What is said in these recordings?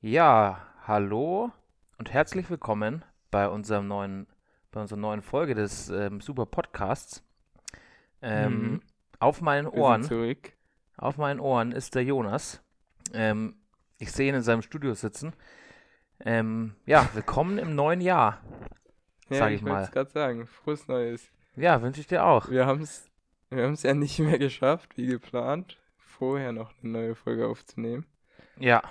Ja, hallo und herzlich willkommen bei unserem neuen, bei unserer neuen Folge des ähm, Super Podcasts. Ähm, Mhm. Auf meinen Ohren, zurück. auf meinen Ohren ist der Jonas. Ähm, ich sehe ihn in seinem Studio sitzen. Ähm, ja, willkommen im neuen Jahr. Ja, Sag ich ich mal. es gerade sagen. Frohes Neues. Ja, wünsche ich dir auch. Wir haben es wir haben's ja nicht mehr geschafft, wie geplant, vorher noch eine neue Folge aufzunehmen. Ja,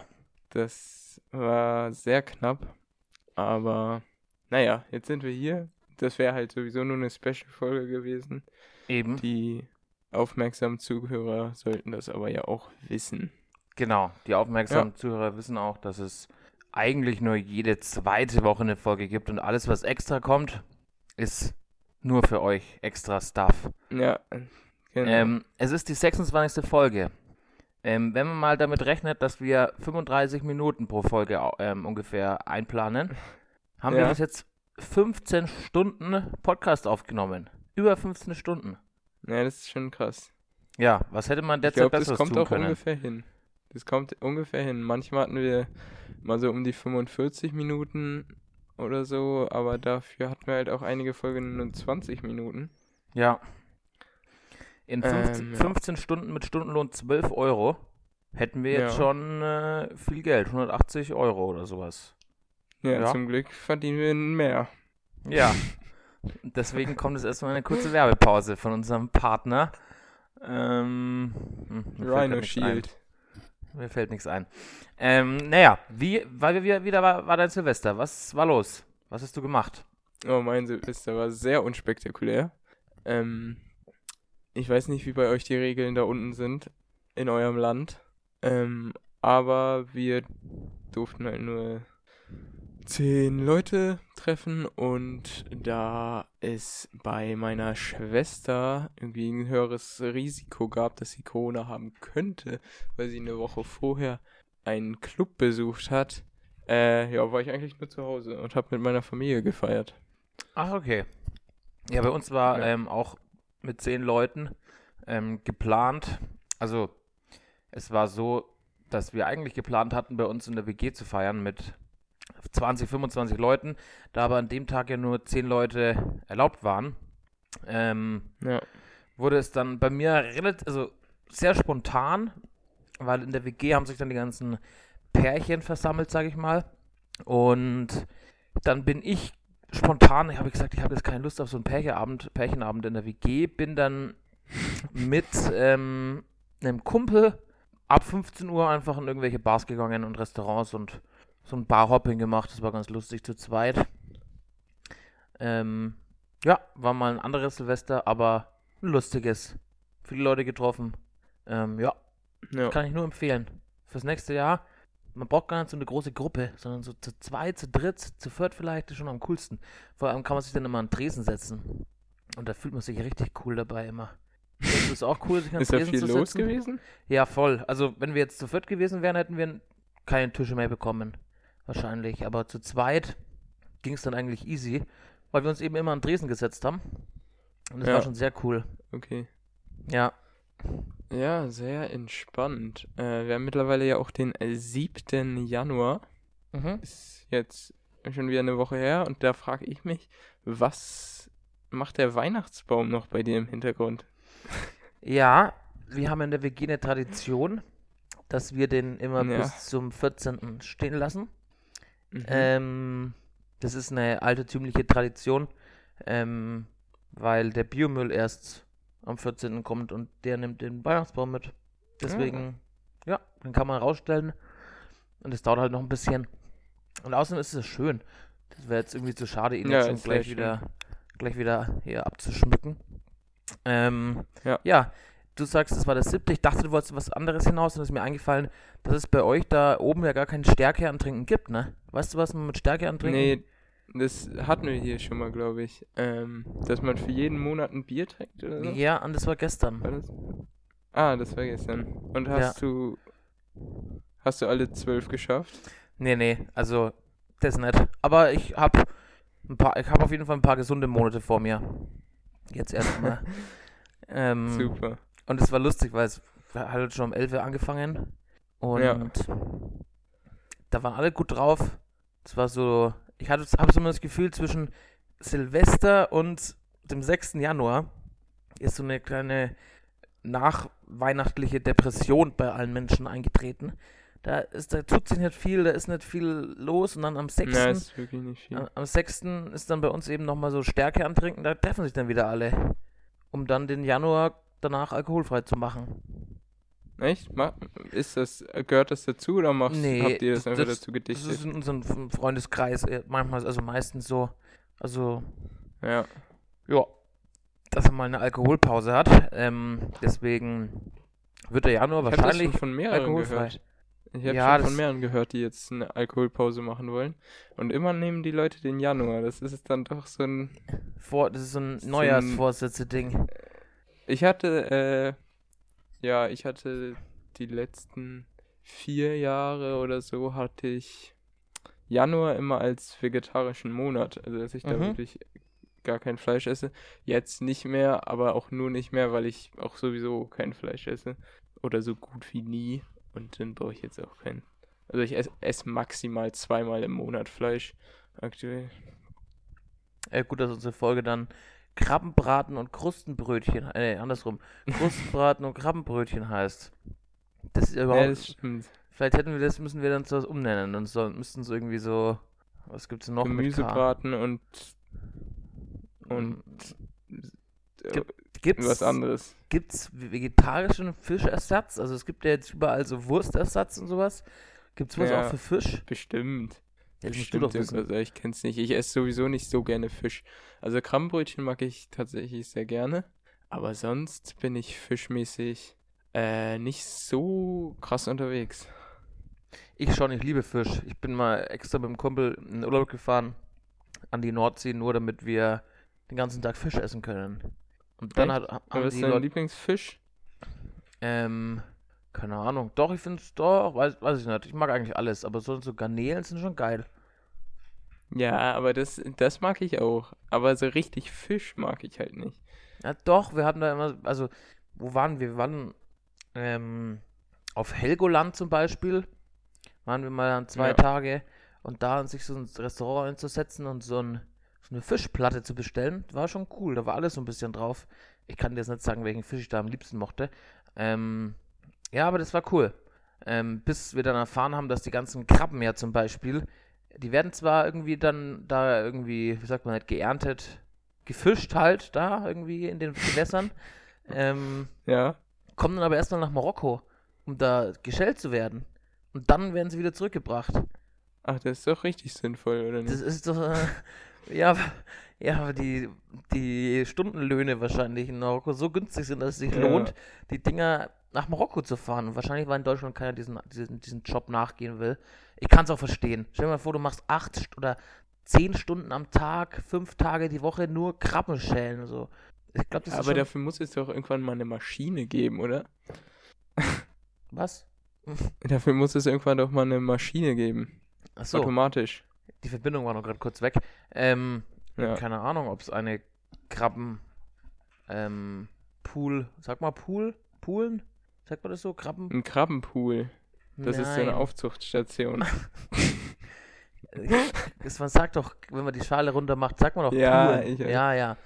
Das war sehr knapp. Aber naja, jetzt sind wir hier. Das wäre halt sowieso nur eine Special-Folge gewesen. eben. Die aufmerksamen Zuhörer sollten das aber ja auch wissen. Genau, die aufmerksamen Zuhörer wissen auch, dass es eigentlich nur jede zweite Woche eine Folge gibt und alles, was extra kommt, ist nur für euch extra Stuff. Ja, genau. Ähm, es ist die 26. Folge. Ähm, wenn man mal damit rechnet, dass wir 35 Minuten pro Folge ähm, ungefähr einplanen, haben wir Ja. bis jetzt 15 Stunden Podcast aufgenommen. Über 15 Stunden. ja, das ist schon krass. Ja, was hätte man Ich derzeit glaube, das besseres kommt tun auch können? ungefähr hin. Das kommt ungefähr hin. Manchmal hatten wir mal so um die 45 Minuten oder so, aber dafür hatten wir halt auch einige Folgen nur 20 Minuten. Ja. In 15, Ähm, ja. 15 Stunden mit Stundenlohn 12 Euro hätten wir jetzt Ja. schon äh, viel Geld, 180 Euro oder sowas. Ja, Ja. zum Glück verdienen wir mehr. Ja. Deswegen kommt jetzt erstmal eine kurze Werbepause von unserem Partner. Ähm, hm, Rhino nichts ein. Shield. Mir fällt nichts ein. Ähm, naja, wie, weil wir wieder, wieder war, war dein Silvester? Was war los? Was hast du gemacht? Oh, mein Silvester war sehr unspektakulär. Ähm, ich weiß nicht, wie bei euch die Regeln da unten sind, in eurem Land. Ähm, aber wir durften halt nur zehn Leute treffen und da es bei meiner Schwester irgendwie ein höheres Risiko gab, dass sie Corona haben könnte, weil sie eine Woche vorher einen Club besucht hat, äh, ja, war ich eigentlich nur zu Hause und habe mit meiner Familie gefeiert. Ach, okay. Ja, bei uns war Ja. ähm, auch mit zehn Leuten ähm, geplant. Also, es war so, dass wir eigentlich geplant hatten, bei uns in der WG zu feiern mit 20, 25 Leuten. Da aber an dem Tag ja nur zehn Leute erlaubt waren, ähm, Ja. wurde es dann bei mir relativ, also sehr spontan, weil in der WG haben sich dann die ganzen Pärchen versammelt, sage ich mal. Und dann bin ich spontan, ich habe gesagt, ich habe jetzt keine Lust auf so einen Pärchenabend, Pärchenabend in der WG, bin dann mit ähm, einem Kumpel ab 15 Uhr einfach in irgendwelche Bars gegangen und Restaurants und so ein Barhopping gemacht. Das war ganz lustig zu zweit. Ähm, ja, war mal ein anderes Silvester, aber ein lustiges. Viele Leute getroffen. Ähm, ja, ja. kann ich nur empfehlen. Fürs nächste Jahr. Man braucht gar nicht so eine große Gruppe, sondern so zu zweit, zu dritt, zu viert vielleicht ist schon am coolsten. Vor allem kann man sich dann immer an Tresen setzen. Und da fühlt man sich richtig cool dabei immer. Das ist auch cool, sich an Ist da Tresen viel zu los setzen. gewesen? Ja, voll. Also, wenn wir jetzt zu viert gewesen wären, hätten wir keine Tische mehr bekommen. Wahrscheinlich. Aber zu zweit ging es dann eigentlich easy, weil wir uns eben immer an Dresen gesetzt haben. Und das Ja. war schon sehr cool. Okay. Ja. Ja, sehr entspannt. Äh, wir haben mittlerweile ja auch den äh, 7. Januar. Mhm. Ist jetzt schon wieder eine Woche her und da frage ich mich, was macht der Weihnachtsbaum noch bei dir im Hintergrund? Ja, wir haben in der WG eine Tradition, dass wir den immer Ja. bis zum 14. stehen lassen. Mhm. Ähm, das ist eine altertümliche Tradition, ähm, weil der Biomüll erst am 14. kommt und der nimmt den Weihnachtsbaum mit. Deswegen, ja, den kann man rausstellen und es dauert halt noch ein bisschen. Und außerdem ist es schön. Das wäre jetzt irgendwie zu schade, ihn Ja, jetzt schon gleich schön. wieder, gleich wieder hier abzuschmücken. Ähm, Ja. ja, du sagst, es war der siebte. Ich dachte, du wolltest was anderes hinaus und es ist mir eingefallen, dass es bei euch da oben ja gar kein Stärke antrinken gibt, ne? Weißt du, was man mit Stärke antrinken? nee, das hatten wir hier schon mal, glaube ich. Ähm, dass man für jeden Monat ein Bier trinkt oder so. Ja, und das war gestern. War das? Ah, das war gestern. Und hast du hast du alle zwölf geschafft? Nee, nee, also das nicht. Aber ich habe ein paar, ich habe auf jeden Fall ein paar gesunde Monate vor mir. Jetzt erstmal. ähm, Super. Und es war lustig, weil es hat halt schon um 11 Uhr angefangen. Und Ja. da waren alle gut drauf. Es war so, ich habe so immer das Gefühl, zwischen Silvester und dem 6. Januar ist so eine kleine nachweihnachtliche Depression bei allen Menschen eingetreten. Da, ist, da tut sich nicht viel, da ist nicht viel los und dann am 6. Ja, ist wirklich nicht viel. Am 6. ist dann bei uns eben nochmal so Stärke antrinken, da treffen sich dann wieder alle, um dann den Januar danach alkoholfrei zu machen. Echt? Ist das, gehört das dazu oder machst, Nee, habt ihr das, das- einfach das- dazu Das gedichtet? ist in unserem Freundeskreis äh, manchmal, also meistens so, also ja. ja, dass er mal eine Alkoholpause hat. Ähm, deswegen wird der Januar Ich habe das wahrscheinlich schon von mehreren alkoholfrei. gehört. Ich habe Ja, schon von das- mehreren gehört, die jetzt eine Alkoholpause machen wollen. Und immer nehmen die Leute den Januar. Das ist dann doch so ein. Vor, das ist so ein So ein- Neujahrsvorsätze-Ding. Ich hatte, äh, ja, ich hatte die letzten vier Jahre oder so hatte ich Januar immer als vegetarischen Monat. Also dass ich da Mhm. wirklich gar kein Fleisch esse. Jetzt nicht mehr, aber auch nur nicht mehr, weil ich auch sowieso kein Fleisch esse. Oder so gut wie nie. Und dann brauche ich jetzt auch keinen. Also ich esse, esse maximal zweimal im Monat Fleisch aktuell. Äh, gut, dass unsere Folge dann Krabbenbraten und Krustenbrötchen, äh, andersrum, Krustenbraten und Krabbenbrötchen heißt. Das ist ja überhaupt, Ja, das stimmt. vielleicht hätten wir das, müssen wir dann zu was umnennen und so, müssten es irgendwie so, was gibt's denn noch? Gemüsebraten und, und äh, Gibt- Gibt's, was anderes. gibt's vegetarischen Fischersatz? Also es gibt ja jetzt überall so Wurstersatz und sowas. Gibt's was Ja. auch für Fisch? Bestimmt. Das musst du doch wissen. aber ich kenn's nicht. Ich esse sowieso nicht so gerne Fisch. Also Krabbenbrötchen mag ich tatsächlich sehr gerne. Aber sonst bin ich fischmäßig äh, nicht so krass unterwegs. Ich schon, ich liebe Fisch. Ich bin mal extra mit dem Kumpel in den Urlaub gefahren an die Nordsee, nur damit wir den ganzen Tag Fisch essen können. Und dann Echt? hat, haben was ist dein Leute, Lieblingsfisch? ähm, keine Ahnung. Doch, ich finde es doch, weiß, weiß ich nicht. Ich mag eigentlich alles, aber so, so Garnelen sind schon geil. Ja, aber das, das mag ich auch. Aber so richtig Fisch mag ich halt nicht. Ja, doch, wir hatten da immer, also, wo waren wir? Wir waren ähm, auf Helgoland zum Beispiel. Waren wir mal an zwei Ja. Tage und da sich so ein Restaurant einzusetzen und so, ein, so eine Fischplatte zu bestellen, war schon cool. Da war alles so ein bisschen drauf. Ich kann dir jetzt nicht sagen, welchen Fisch ich da am liebsten mochte. Ähm, ja, aber das war cool. Ähm, bis wir dann erfahren haben, dass die ganzen Krabben ja zum Beispiel, die werden zwar irgendwie dann da irgendwie, wie sagt man halt, geerntet, gefischt halt da irgendwie in den Gewässern, ähm, Ja. kommen dann aber erstmal nach Marokko, um da geschält zu werden. Und dann werden sie wieder zurückgebracht. Ach, das ist doch richtig sinnvoll, oder nicht? Das ist doch, äh, ja, ja, aber die, die Stundenlöhne wahrscheinlich in Marokko so günstig sind, dass es sich Ja. lohnt, die Dinger nach Marokko zu fahren. Und wahrscheinlich, weil in Deutschland keiner diesen, diesen, diesen Job nachgehen will. Ich kann es auch verstehen. Stell dir mal vor, du machst acht oder zehn Stunden am Tag, fünf Tage die Woche nur Krabben schälen. So. Ich glaube, das ist aber dafür muss es doch irgendwann mal eine Maschine geben, oder? Was? Dafür muss es irgendwann doch mal eine Maschine geben. Achso, Automatisch. die Verbindung war noch gerade kurz weg. Ähm, Ja. keine Ahnung, ob es eine Krabben ähm, Pool, sag mal Pool, Poolen? Sagt man das so? Krabben? Ein Krabbenpool. Das ist so eine Nein. Aufzuchtstation. Das, man sagt doch, wenn man die Schale runter macht, sagt man doch Ja, Poolen. ich- ja, ja.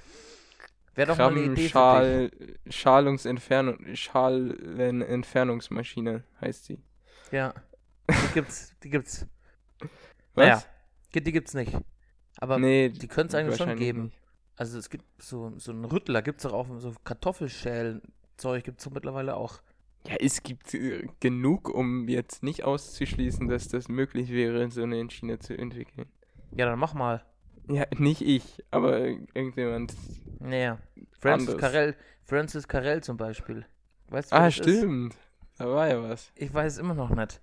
Wäre doch mal eine Idee. Krabbenschal, Schalungsentfernung, Schalenentfernungsmaschine heißt sie. Ja. Die gibt's, die gibt's. Was? Naja, die gibt's nicht. Aber nee, die könnte es eigentlich schon geben. nicht. Also es gibt so, so einen Rüttler, gibt's doch auch, so Kartoffelschälen-Zeug gibt's doch mittlerweile auch. Ja, es gibt äh, genug, um jetzt nicht auszuschließen, dass das möglich wäre, so eine Schiene zu entwickeln. Ja, dann mach mal. Ja, nicht ich, aber irgendjemand. Naja. Francis Anders. Carell, Francis Carell zum Beispiel. Weißt du, Ah, das ist? stimmt. Da war ja was. Ich weiß es immer noch nicht.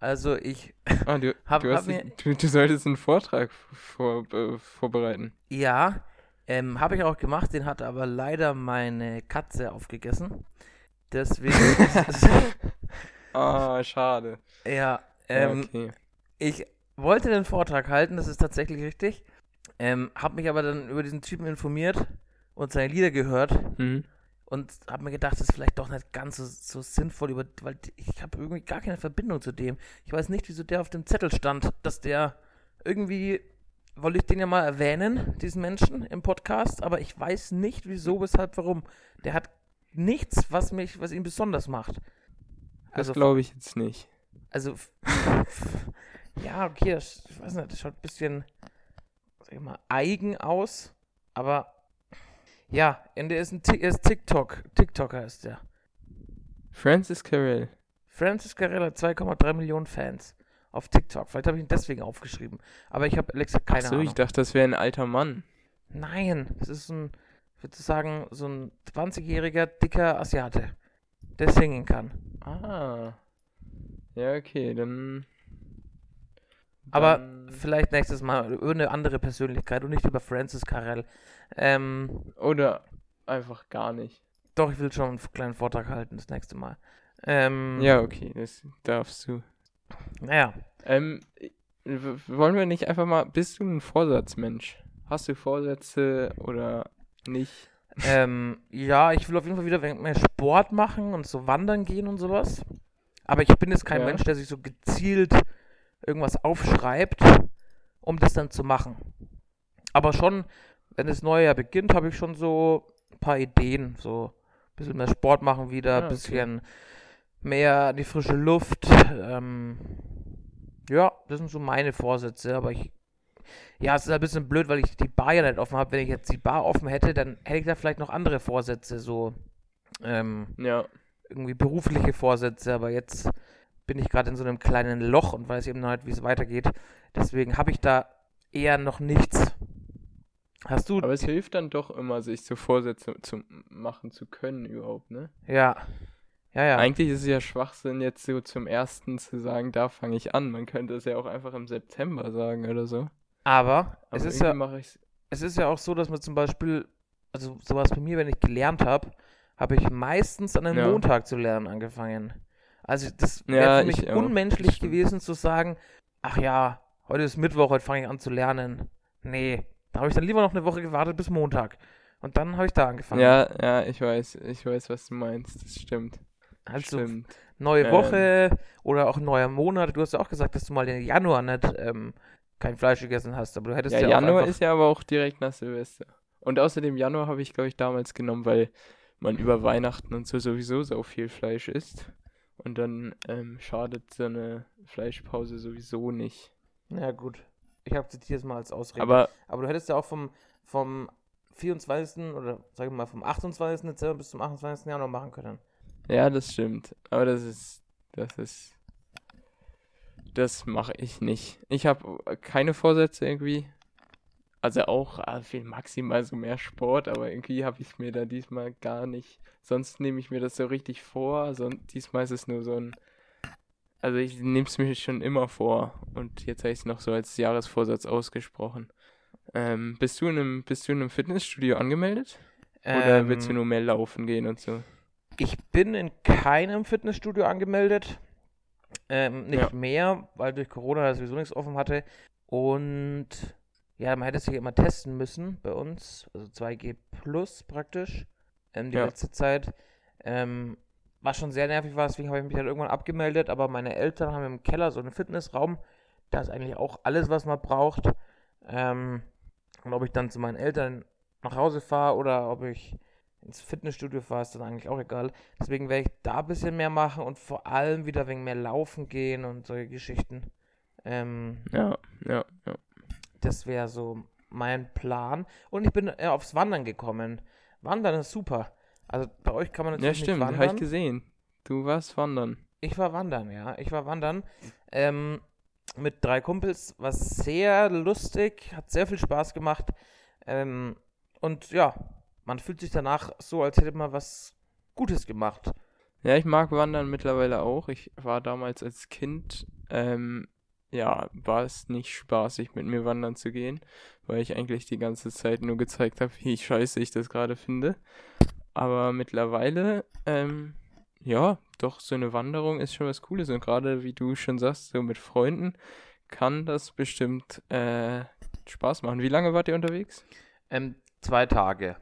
Also ich, Ah, du, Hab- du, hab mir- du, du solltest einen Vortrag vor, äh, vorbereiten. ja, ähm, habe ich auch gemacht, den hat aber leider meine Katze aufgegessen. Deswegen, Ah, schade. ja, Ja, ähm, okay. ich wollte den Vortrag halten, das ist tatsächlich richtig. Ähm, habe mich aber dann über diesen Typen informiert und seine Lieder gehört. Mhm. Und habe mir gedacht, das ist vielleicht doch nicht ganz so, so sinnvoll, über, weil ich habe irgendwie gar keine Verbindung zu dem. Ich weiß nicht, wieso der auf dem Zettel stand, dass der irgendwie, wollte ich den ja mal erwähnen, diesen Menschen im Podcast, aber ich weiß nicht, wieso, weshalb, warum. Der hat nichts, was mich, was ihn besonders macht. Das glaube ich jetzt nicht. Also, ja, okay, das, ich weiß nicht, das schaut ein bisschen, sag ich mal, eigen aus, aber ja, und der ist ein er ist TikTok, TikToker ist der. Francis Carell. Francis Carell hat 2,3 Millionen Fans auf TikTok. Vielleicht habe ich ihn deswegen aufgeschrieben. Aber ich habe Alexa keine Ach so, Ahnung. ich dachte, das wäre ein alter Mann. Nein, es ist ein, ich würde sagen, so ein 20-jähriger, dicker Asiate, der singen kann. Ah. Ja, okay, dann. Aber vielleicht nächstes Mal eine andere Persönlichkeit und nicht über Francis Carell. Ähm, Oder einfach gar nicht. doch, ich will schon einen kleinen Vortrag halten das nächste Mal. Ähm, Ja, okay, das darfst du. Naja, Ähm, wollen wir nicht einfach mal. Bist du ein Vorsatzmensch? Hast du Vorsätze oder nicht? ähm, ja, ich will auf jeden Fall wieder mehr Sport machen und so wandern gehen und sowas. Aber ich bin jetzt kein Ja. Mensch, der sich so gezielt irgendwas aufschreibt, um das dann zu machen. Aber schon, wenn das neue Jahr beginnt, habe ich schon so ein paar Ideen. So ein bisschen mehr Sport machen wieder, Ah, ein okay. bisschen mehr die frische Luft. Ähm, ja, das sind so meine Vorsätze, aber ich. Ja, es ist ein bisschen blöd, weil ich die Bar ja nicht offen habe. Wenn ich jetzt die Bar offen hätte, dann hätte ich da vielleicht noch andere Vorsätze, so ähm, Ja. irgendwie berufliche Vorsätze, aber jetzt bin ich gerade in so einem kleinen Loch und weiß eben noch nicht, wie es weitergeht. Deswegen habe ich da eher noch nichts. Hast du? Aber es hilft dann doch immer, sich so Vorsätze zu machen zu können überhaupt, ne? ja. Ja, ja. Eigentlich ist es ja Schwachsinn, jetzt so zum ersten zu sagen, da fange ich an. Man könnte es ja auch einfach im September sagen oder so. aber Aber es ist ja es ist ja auch so, dass man zum Beispiel, also sowas bei mir, wenn ich gelernt habe, habe ich meistens an einem Ja. Montag zu lernen angefangen. Also das Ja, wäre für mich ich unmenschlich stimmt. gewesen zu sagen, ach ja, heute ist Mittwoch, heute fange ich an zu lernen. Nee, da habe ich dann lieber noch eine Woche gewartet bis Montag. Und dann habe ich da angefangen. Ja, ja, ich weiß, ich weiß, was du meinst. Das stimmt. also stimmt. neue Ähm. Woche oder auch neuer Monat. Du hast ja auch gesagt, dass du mal den Januar nicht ähm, kein Fleisch gegessen hast, aber du hättest Ja, ja, Januar ist ja aber auch direkt nach Silvester. Und außerdem Januar habe ich, glaube ich, damals genommen, weil man über Weihnachten und so sowieso so viel Fleisch isst. Und dann ähm, schadet so eine Fleischpause sowieso nicht. Ja, gut. Ich akzeptiere es mal als Ausrede. Aber Aber du hättest ja auch vom, vom 24. oder sag ich mal vom 28. Dezember bis zum 28. Januar machen können. ja, das stimmt. Aber das ist, das ist, das mache ich nicht. Ich habe keine Vorsätze irgendwie. Also auch äh, viel maximal so mehr Sport, aber irgendwie habe ich mir da diesmal gar nicht. Sonst nehme ich mir das so richtig vor. So, diesmal ist es nur so ein. Also ich nehme es mir schon immer vor. Und jetzt habe ich es noch so als Jahresvorsatz ausgesprochen. Ähm, bist du in einem, bist du in einem Fitnessstudio angemeldet? Oder willst du Ähm, nur mehr laufen gehen und so? Ich bin in keinem Fitnessstudio angemeldet. Ähm, nicht Ja. mehr, weil durch Corona das sowieso nichts offen hatte. Und ja, man hätte sich immer testen müssen bei uns. Also 2G plus praktisch. Ähm, die Ja. letzte Zeit. Ähm, was schon sehr nervig war, deswegen habe ich mich dann irgendwann abgemeldet. Aber meine Eltern haben im Keller so einen Fitnessraum. Da ist eigentlich auch alles, was man braucht. Ähm, und ob ich dann zu meinen Eltern nach Hause fahre oder ob ich ins Fitnessstudio fahre, ist dann eigentlich auch egal. Deswegen werde ich da ein bisschen mehr machen und vor allem wieder wegen mehr laufen gehen und solche Geschichten. Ähm, Ja, ja, ja. Das wäre so mein Plan. Und ich bin äh, aufs Wandern gekommen. Wandern ist super. Also bei euch kann man Ja, natürlich stimmt, nicht habe ich wandern. gesehen. Du warst wandern. Ich war wandern, ja. Ich war wandern. Ähm, mit drei Kumpels. War sehr lustig, hat sehr viel Spaß gemacht. Ähm, und ja, man fühlt sich danach so, als hätte man was Gutes gemacht. Ja, ich mag Wandern mittlerweile auch. Ich war damals als Kind, ähm, ja, war es nicht spaßig, mit mir wandern zu gehen, weil ich eigentlich die ganze Zeit nur gezeigt habe, wie scheiße ich das gerade finde. Aber mittlerweile, ähm, ja, doch, so eine Wanderung ist schon was Cooles. Und gerade, wie du schon sagst, so mit Freunden kann das bestimmt äh, Spaß machen. Wie lange wart ihr unterwegs? Ähm, zwei Tage.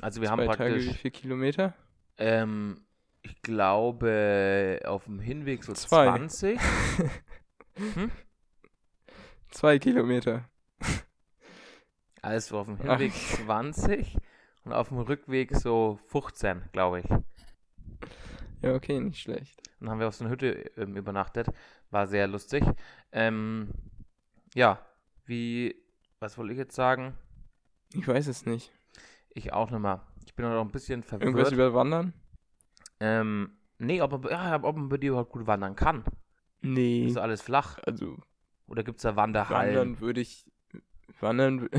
Also wir haben Zwei Tage, praktisch, wie viel Kilometer? ähm, ich glaube, auf dem Hinweg so Zwei. 20. Zwei Kilometer. Also auf dem Ach. Hinweg 20 und auf dem Rückweg so 15, glaube ich. Ja, okay, nicht schlecht. Dann haben wir auf so einer Hütte ähm, übernachtet. War sehr lustig. Ähm, ja, wie, was wollte ich jetzt sagen? Ich weiß es nicht. Ich auch nicht mehr. Ich bin noch ein bisschen Irgendwas verwirrt. über Wandern? Ähm, nee, ob man, ja, ob man bei dir überhaupt gut wandern kann. Nee. Ist alles flach? Also, Oder gibt es da Wanderhallen? wandern würde ich. Wandern.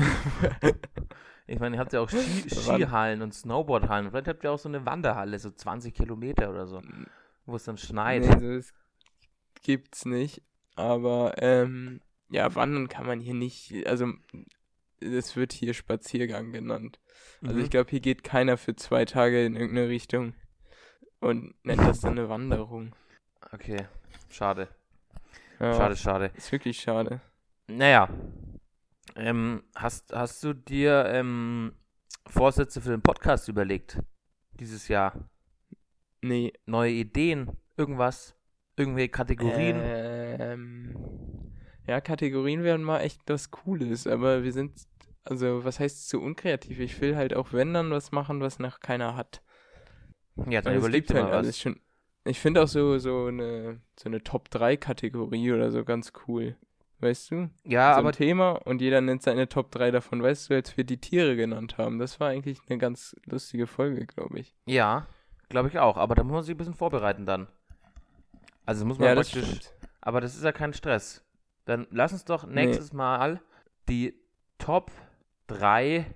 Ich meine, ihr habt ja auch Ski Skihallen und Snowboardhallen. Vielleicht habt ihr auch so eine Wanderhalle, so 20 Kilometer oder so, wo es dann schneit. nee, so das gibt's nicht. Aber, ähm, ja, wandern kann man hier nicht. Also, es wird hier Spaziergang genannt. Also, Mhm. ich glaube, hier geht keiner für zwei Tage in irgendeine Richtung und nennt das dann eine Wanderung. Okay, schade. Ja, Schade, schade. Ist wirklich schade. Naja, ähm, hast, hast du dir ähm, Vorsätze für den Podcast überlegt? Dieses Jahr? Nee. Neue Ideen? Irgendwas? Irgendwelche Kategorien? Ähm, ja, Kategorien wären mal echt was Cooles, aber wir sind, also was heißt zu unkreativ? Ich will halt auch wenn dann was machen, was noch keiner hat. ja, dann Weil es überleg gibt dir mal halt was. alles schon. Ich finde auch so, so eine, so eine Top-3-Kategorie oder so ganz cool. Weißt du? Ja, so aber ein Thema und jeder nennt seine Top 3 davon. Weißt du, als wir die Tiere genannt haben, das war eigentlich eine ganz lustige Folge, glaube ich. ja, glaube ich auch. Aber da muss man sich ein bisschen vorbereiten dann. Also muss man Ja, das praktisch. stimmt. Aber das ist ja kein Stress. Dann lass uns doch Nee. nächstes Mal die Top 3,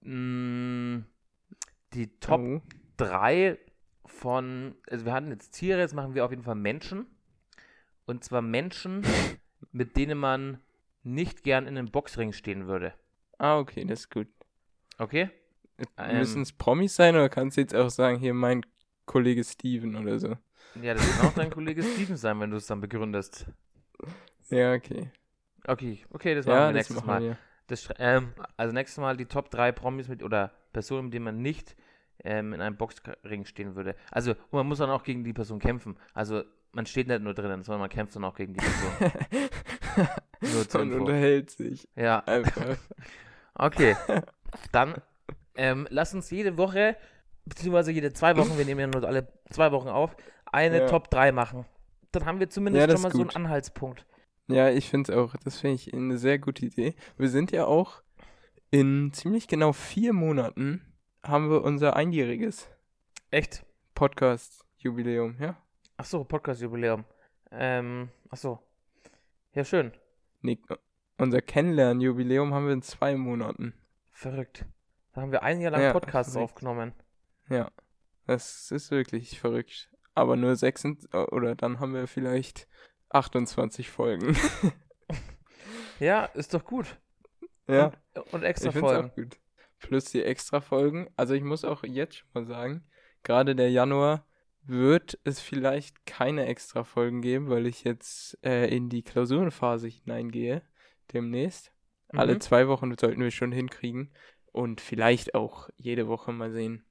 mh, die Top Oh. 3 von, also wir hatten jetzt Tiere, jetzt machen wir auf jeden Fall Menschen. Und zwar Menschen, mit denen man nicht gern in einem Boxring stehen würde. Ah, okay, das ist gut. Okay? Ähm. Müssen es Promis sein oder kannst du jetzt auch sagen, hier mein Kollege Steven oder so? Ja, das wird auch dein Kollege Steven sein, wenn du es dann begründest. Ja, okay. Okay, okay, das machen ja, wir das nächstes machen Mal. wir. Das, ähm, also nächstes Mal die Top 3 Promis mit oder Personen, mit denen man nicht ähm, in einem Boxring stehen würde. Also und man muss dann auch gegen die Person kämpfen. Also man steht nicht nur drinnen, sondern man kämpft dann auch gegen die Person. Nur zur Und Info. unterhält sich Ja, einfach. okay. Dann ähm, lass uns jede Woche, beziehungsweise jede zwei Wochen, wir nehmen ja nur alle zwei Wochen auf, eine Ja. Top 3 machen. Dann haben wir zumindest Ja, schon mal so einen. Anhaltspunkt. ja, ich finde es auch. Das finde ich eine sehr gute Idee. Wir sind ja auch in ziemlich genau vier Monaten haben wir unser einjähriges Echt? Podcast-Jubiläum, ja? Ach so, Podcast-Jubiläum. Ähm, ach so. Ja, schön. Nee, unser Kennenlernen-Jubiläum haben wir in zwei Monaten. Verrückt. Da haben wir ein Jahr lang Ja, Podcasts verrückt. aufgenommen. Ja, das ist wirklich verrückt. Aber nur sechs oder dann haben wir vielleicht 28 Folgen. Ja, ist doch gut. ja, Und, und extra ich Folgen. auch gut. Plus die extra Folgen. Also ich muss auch jetzt schon mal sagen, gerade der Januar wird es vielleicht keine extra Folgen geben, weil ich jetzt äh, in die Klausurenphase hineingehe demnächst. Alle Mhm. zwei Wochen sollten wir schon hinkriegen. Und vielleicht auch jede Woche mal sehen,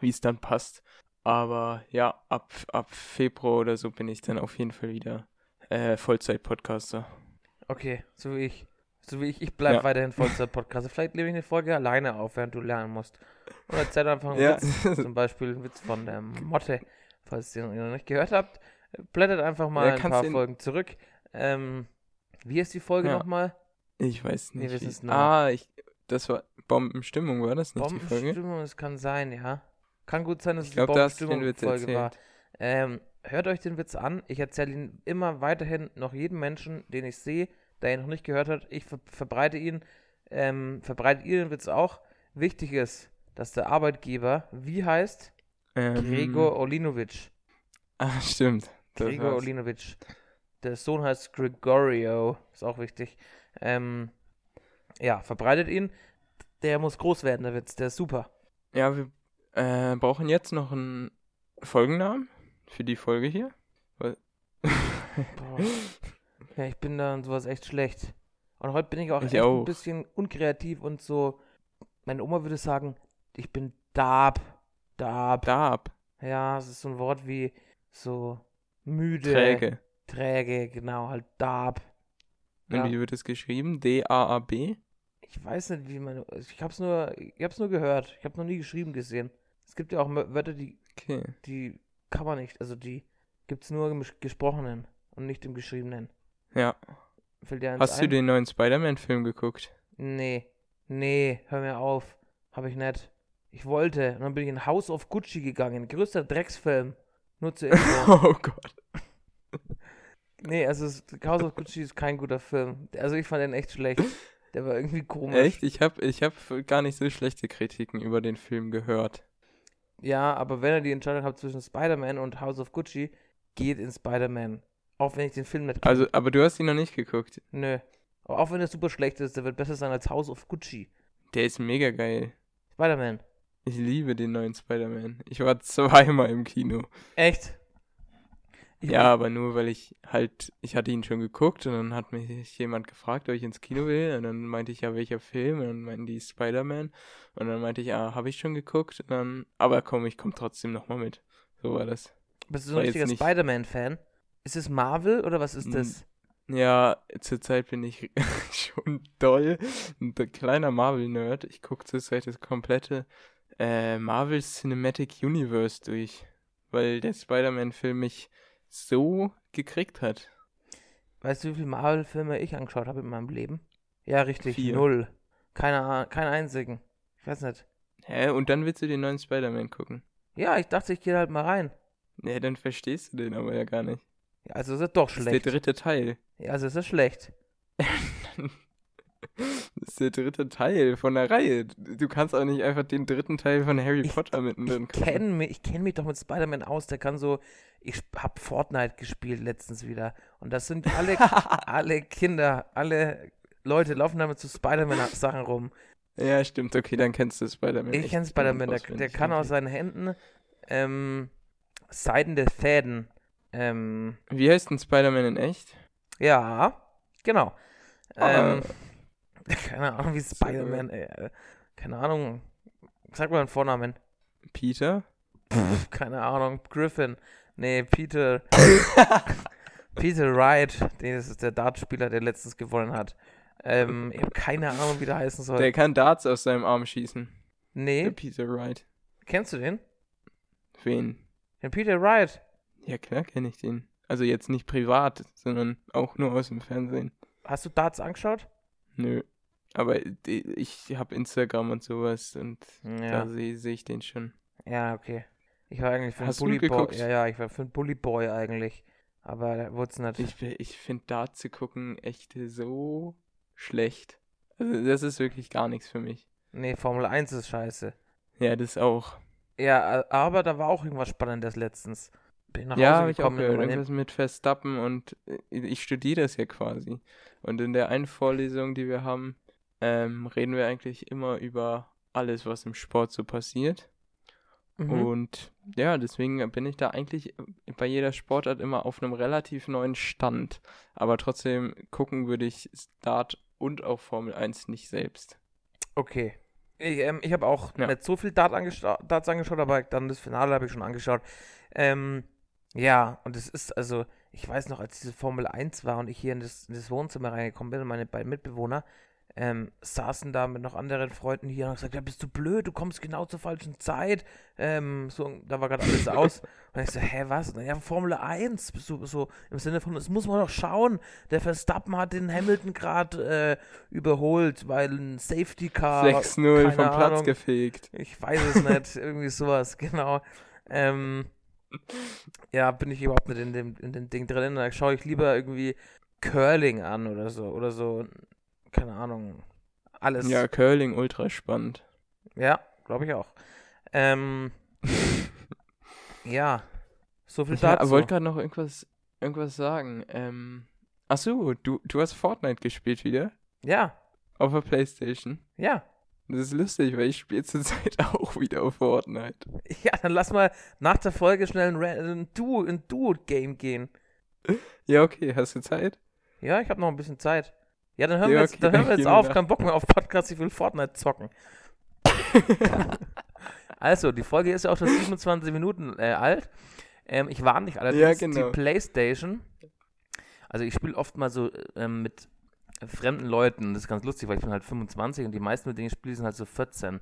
wie es dann passt. Aber ja, ab, ab Februar oder so bin ich dann auf jeden Fall wieder äh, Vollzeit-Podcaster. Okay, so wie ich. So wie ich. Ich bleibe Ja. weiterhin Vollzeit-Podcast. Vielleicht nehme ich eine Folge alleine auf, während du lernen musst. Oder erzähl einfach einen Ja. Witz. Zum Beispiel einen Witz von der Motte. Falls ihr noch nicht gehört habt, blättert einfach mal Ja, ein paar Folgen zurück. Ähm, wie ist die Folge Ja. nochmal? Ich weiß Nee, nicht. sind's noch. ah, ich, das war Bombenstimmung, war das nicht die Folge? Bombenstimmung, es kann sein, ja. Kann gut sein, dass Ich es glaub, Bombenstimmung-Folge war. Ähm, hört euch den Witz an. Ich erzähle ihn immer weiterhin noch jedem Menschen, den ich sehe, der ihn noch nicht gehört hat. Ich ver verbreite ihn. Ähm, verbreitet ihr den Witz auch. Wichtig ist, dass der Arbeitgeber, wie heißt? Ähm, Gregor Olinovic. Ah, stimmt. Gregor war's. Olinovic. Der Sohn heißt Gregorio. Ist auch wichtig. Ähm, ja, verbreitet ihn. Der muss groß werden, der Witz. Der ist super. Ja, wir äh, brauchen jetzt noch einen Folgennamen für die Folge hier. Boah. Ja, ich bin da und sowas echt schlecht. Und heute bin ich auch Ich echt auch. ein bisschen unkreativ und so. Meine Oma würde sagen, ich bin Darb. Darb. Darb. Ja, es ist so ein Wort wie so müde. Träge. Träge, genau, halt Darb. Und Ja. wie wird es geschrieben? D-A-A-B? Ich weiß nicht, wie man. Ich hab's nur, ich hab's nur gehört. Ich hab's noch nie geschrieben gesehen. Es gibt ja auch Wörter, die, Okay. die kann man nicht. Also die gibt's nur im Ges- Gesprochenen und nicht im Geschriebenen. Ja. Fällt dir eins Hast du ein? den neuen Spider-Man-Film geguckt? Nee. Nee, hör mir auf. Hab ich nicht. Ich wollte. Und dann bin ich in House of Gucci gegangen. Größter Drecksfilm. Nur zur Info. Oh Gott. nee, also House of Gucci ist kein guter Film. Also ich fand den echt schlecht. Der war irgendwie komisch. Echt? Ich habe ich hab gar nicht so schlechte Kritiken über den Film gehört. Ja, aber wenn ihr die Entscheidung habt zwischen Spider-Man und House of Gucci, geht in Spider-Man. Auch wenn ich den Film nicht. Also, aber du hast ihn noch nicht geguckt. Nö. Aber auch wenn der super schlecht ist, der wird besser sein als House of Gucci. Der ist mega geil. Spider-Man. Ich liebe den neuen Spider-Man. Ich war zweimal im Kino. Echt? Ich Ja, aber nur weil ich halt, ich hatte ihn schon geguckt und dann hat mich jemand gefragt, ob ich ins Kino will. Und dann meinte ich, ja, welcher Film? Und dann meinten die Spider-Man. Und dann meinte ich, ja, habe ich schon geguckt. Und dann, aber komm, ich komme trotzdem nochmal mit. So war das. Bist du so ein richtiger Spider-Man-Fan? Ist es Marvel oder was ist Mm, das? Ja, zurzeit bin ich schon doll ein kleiner Marvel-Nerd. Ich gucke zurzeit das komplette äh, Marvel Cinematic Universe durch, weil der Spider-Man-Film mich so gekriegt hat. Weißt du, wie viele Marvel-Filme ich angeschaut habe in meinem Leben? Ja, richtig. Vier. Null. Keine, Ahnung, keinen einzigen. Ich weiß nicht. Hä? Und dann willst du den neuen Spider-Man gucken? Ja, ich dachte, ich gehe halt mal rein. Ja, dann verstehst du den aber ja gar nicht. Also ist das doch Das ist schlecht. der dritte Teil. Ja, also ist das schlecht. Das ist der dritte Teil von der Reihe. Du kannst auch nicht einfach den dritten Teil von Harry Ich- Potter mittendrin Ich kenne mich, ich kenn mich doch mit Spider-Man aus. Der kann so. Ich sp- hab Fortnite gespielt letztens wieder. Und das sind alle, alle Kinder, alle Leute laufen damit zu Spider-Man-Sachen rum. Ja, stimmt. Okay, dann kennst du Spider-Man. Ich kenne Spider-Man. Der, der kann aus seinen Händen ähm, seidene Fäden. Ähm, Wie heißt denn Spider-Man in echt? ja, genau. Ah. Ähm, keine Ahnung, wie Spider-Man. Äh, keine Ahnung. Sag mal einen Vornamen. Peter? Pff, keine Ahnung. Griffin. Nee, Peter. Peter Wright. Das ist der Dartspieler, der letztens gewonnen hat. Ähm, ich habe keine Ahnung, wie der heißen soll. Der kann Darts aus seinem Arm schießen. Der nee, Peter Wright. kennst du den? Wen? Den Peter Wright. Ja, klar kenne ich den. Also jetzt nicht privat, sondern auch nur aus dem Fernsehen. Hast du Darts angeschaut? Nö. Aber ich habe Instagram und sowas und Ja. da sehe seh ich den schon. Ja, okay. Ich war eigentlich für einen Hast Bully Boy. Ja, ja, ich war für einen Bully Boy eigentlich. Aber da wurde es nicht. Ich, ich finde Darts zu gucken echt so schlecht. Also das ist wirklich gar nichts für mich. Nee, Formel 1 ist scheiße. Ja, das auch. Ja, aber da war auch irgendwas Spannendes letztens. Bin nach Ja, habe ich auch gehört. Irgendwas mit Verstappen und äh, ich studiere das ja quasi. Und in der einen Vorlesung, die wir haben, ähm, reden wir eigentlich immer über alles, was im Sport so passiert. Mhm. Und ja, deswegen bin ich da eigentlich bei jeder Sportart immer auf einem relativ neuen Stand. Aber trotzdem gucken würde ich Start und auch Formel 1 nicht selbst. Okay. Ich, ähm, ich habe auch Ja. nicht so viel Dart angescha Darts angeschaut, aber dann das Finale habe ich schon angeschaut. Ähm, ja, und es ist, also, ich weiß noch, als diese Formel 1 war und ich hier in das, in das Wohnzimmer reingekommen bin und meine beiden Mitbewohner ähm, saßen da mit noch anderen Freunden hier und haben gesagt, ja, bist du blöd, du kommst genau zur falschen Zeit. Ähm, so, da war gerade alles aus. Und ich so, hä, was? Na ja, Formel 1, bist du so im Sinne von, das muss man doch schauen. Der Verstappen hat den Hamilton gerade äh, überholt, weil ein Safety Car 6-0 keine vom Platz Ahnung. gefegt. Ich weiß es nicht, irgendwie sowas, genau. Ähm, ja, bin ich überhaupt nicht in dem, in dem Ding drin. Da schaue ich lieber irgendwie Curling an oder so. Oder so, keine Ahnung. Alles. Ja, Curling ultra spannend. Ja, glaube ich auch. Ähm, ja, so viel Ich dazu. wollte gerade noch irgendwas, irgendwas sagen. Ähm, ach so, du, du hast Fortnite gespielt wieder? ja, Auf der Playstation? ja. Das ist lustig, weil ich spiele zurzeit auch wieder auf Fortnite. Ja, dann lass mal nach der Folge schnell ein, ein Duo- ein Duo-Game gehen. Ja, okay, hast du Zeit? Ja, ich habe noch ein bisschen Zeit. Ja, dann hören Ja, wir jetzt, okay, dann hören wir jetzt auf. Kein Bock mehr auf Podcast, ich will Fortnite zocken. Also, die Folge ist ja auch schon 27 Minuten äh, alt. Ähm, ich warne dich allerdings, genau. die Playstation, also ich spiele oft mal so ähm, mit fremden Leuten, das ist ganz lustig, weil ich bin halt 25 und die meisten, mit denen ich spiele, sind halt so 14.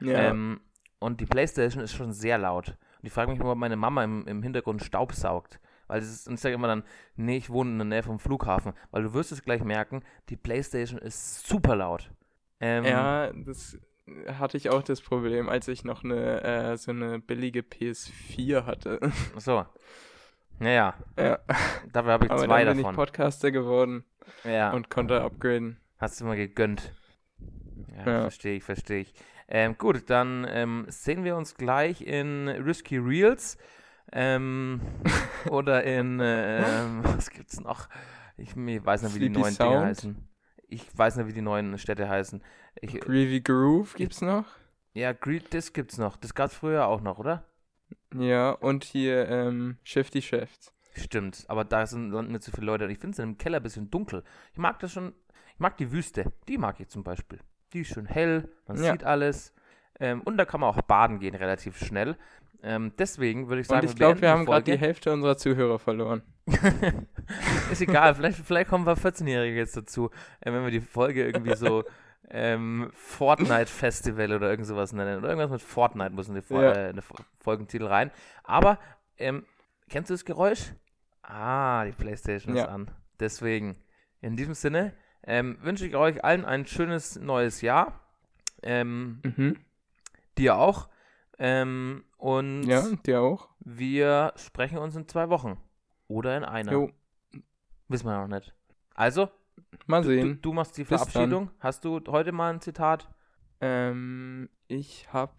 Ja. Ähm, und die Playstation ist schon sehr laut. Und ich frage mich immer, ob meine Mama im, im Hintergrund Staub saugt. Weil es ist, und ich sage immer dann, nee, ich wohne in der Nähe vom Flughafen. Weil du wirst es gleich merken, die Playstation ist super laut. Ähm, ja, das hatte ich auch das Problem, als ich noch eine äh, so eine billige PS4 hatte. So. Naja, ja. dafür habe ich Aber zwei dann bin davon. ich Podcaster geworden ja, und konnte upgraden. hast du mal gegönnt. Ja, Ja. verstehe ich, verstehe ich. Ähm, gut, dann ähm, sehen wir uns gleich in Risky Reels. Ähm, oder in, äh, ähm, was gibt's noch? Ich, ich weiß nicht, wie die Sleepy neuen Dinge Sound? heißen. Ich weiß nicht, wie die neuen Städte heißen. Ich, Greavy Groove gibt's noch. ja, Greed, das gibt's noch. Das gab's früher auch noch, oder? Ja, und hier ähm, Shifty Chefs. Stimmt, aber da sind landen nicht so viele Leute. Und ich finde es im Keller ein bisschen dunkel. Ich mag das schon. Ich mag die Wüste. Die mag ich zum Beispiel. Die ist schön hell, man Ja. sieht alles. Ähm, und da kann man auch baden gehen, relativ schnell. Ähm, deswegen würde ich sagen, Und ich glaube, wir haben gerade die. Hälfte unserer Zuhörer verloren. Ist egal, vielleicht, vielleicht kommen wir 14-Jährige jetzt dazu, äh, wenn wir die Folge irgendwie so ähm, Fortnite Festival oder irgend sowas nennen. Oder irgendwas mit Fortnite muss in Fol Ja. äh, in den Fol- Folgentitel rein. Aber, ähm, kennst du das Geräusch? Ah, die Playstation ist Ja. an. Deswegen, in diesem Sinne, ähm, wünsche ich euch allen ein schönes neues Jahr. Ähm, Mhm. dir auch. Ähm, und Ja, dir auch. wir sprechen uns in zwei Wochen. Oder in einer. Jo, Wissen wir noch nicht. Also, mal du, du, sehen. du machst die Verabschiedung. Hast du heute mal ein Zitat? Ähm, ich hab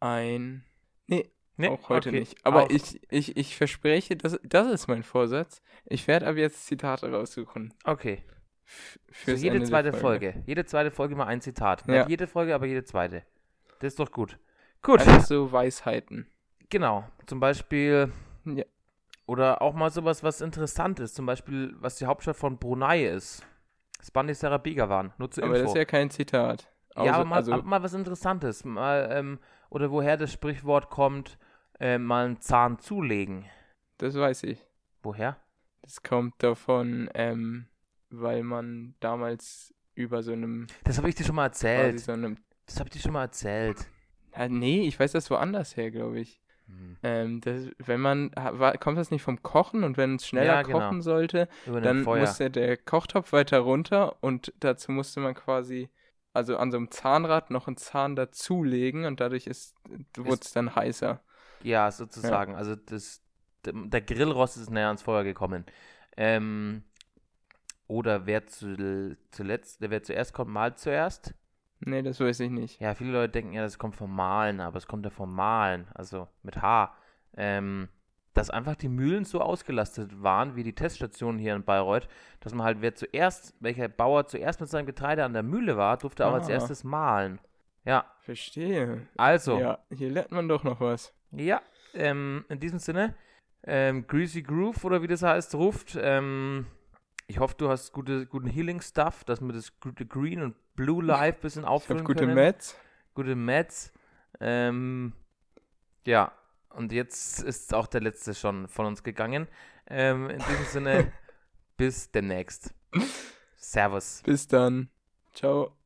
ein. Nee, Nee, auch heute okay. nicht. Aber Auch- ich, ich, ich verspreche, das, das ist mein Vorsatz. Ich werde ab jetzt Zitate raussuchen. Okay. F- So Fürs jede Ende zweite Folge. Jede zweite Folge mal ein Zitat. Ja. Nicht jede Folge, aber jede zweite. Das ist doch gut. Gut. Einfach so Weisheiten. Genau. Zum Beispiel. Ja. Oder auch mal sowas, was interessant ist. Zum Beispiel, was die Hauptstadt von Brunei ist. Das Bandisera Begawan. Nur zur Aber Info. das ist ja kein Zitat. Ja, Außer- aber mal, also, mal was Interessantes. Mal, ähm, oder woher das Sprichwort kommt, äh, mal einen Zahn zulegen. das weiß ich. Woher? Das kommt davon, ähm, weil man damals über so einem, Das habe ich dir schon mal erzählt. so Das habe ich dir schon mal erzählt. ah, nee, ich weiß das woanders her, glaube ich. Hm. Ähm, das, wenn man, kommt das nicht vom Kochen und wenn es schneller Ja, genau. kochen sollte, dann Feuer. musste der Kochtopf weiter runter und dazu musste man quasi, also an so einem Zahnrad noch einen Zahn dazulegen und dadurch ist, wurde es dann heißer. Ja, sozusagen. Also das, der, Grillrost ist näher ans Feuer gekommen. Ähm, oder wer zu, zuletzt, wer zuerst kommt, malt zuerst. Nee, das weiß ich nicht. Ja, viele Leute denken ja, das kommt vom Malen, aber es kommt ja vom Malen, also mit H. Ähm, dass einfach die Mühlen so ausgelastet waren, wie die Teststationen hier in Bayreuth, dass man halt, wer zuerst, welcher Bauer zuerst mit seinem Getreide an der Mühle war, durfte auch als Ah. erstes malen. Ja, Verstehe. also. Ja, hier lernt man doch noch was. Ja, ähm, in diesem Sinne, ähm, Greasy Groove oder wie das heißt, ruft. Ähm, ich hoffe, du hast gute, guten Healing-Stuff, dass wir das gute Green und Blue Life ein bisschen Ich auffüllen gute können. Mets. Gute Mets. Ähm, ja, und jetzt ist auch der letzte schon von uns gegangen. Ähm, in diesem Sinne, bis demnächst. Servus. Bis dann. Ciao.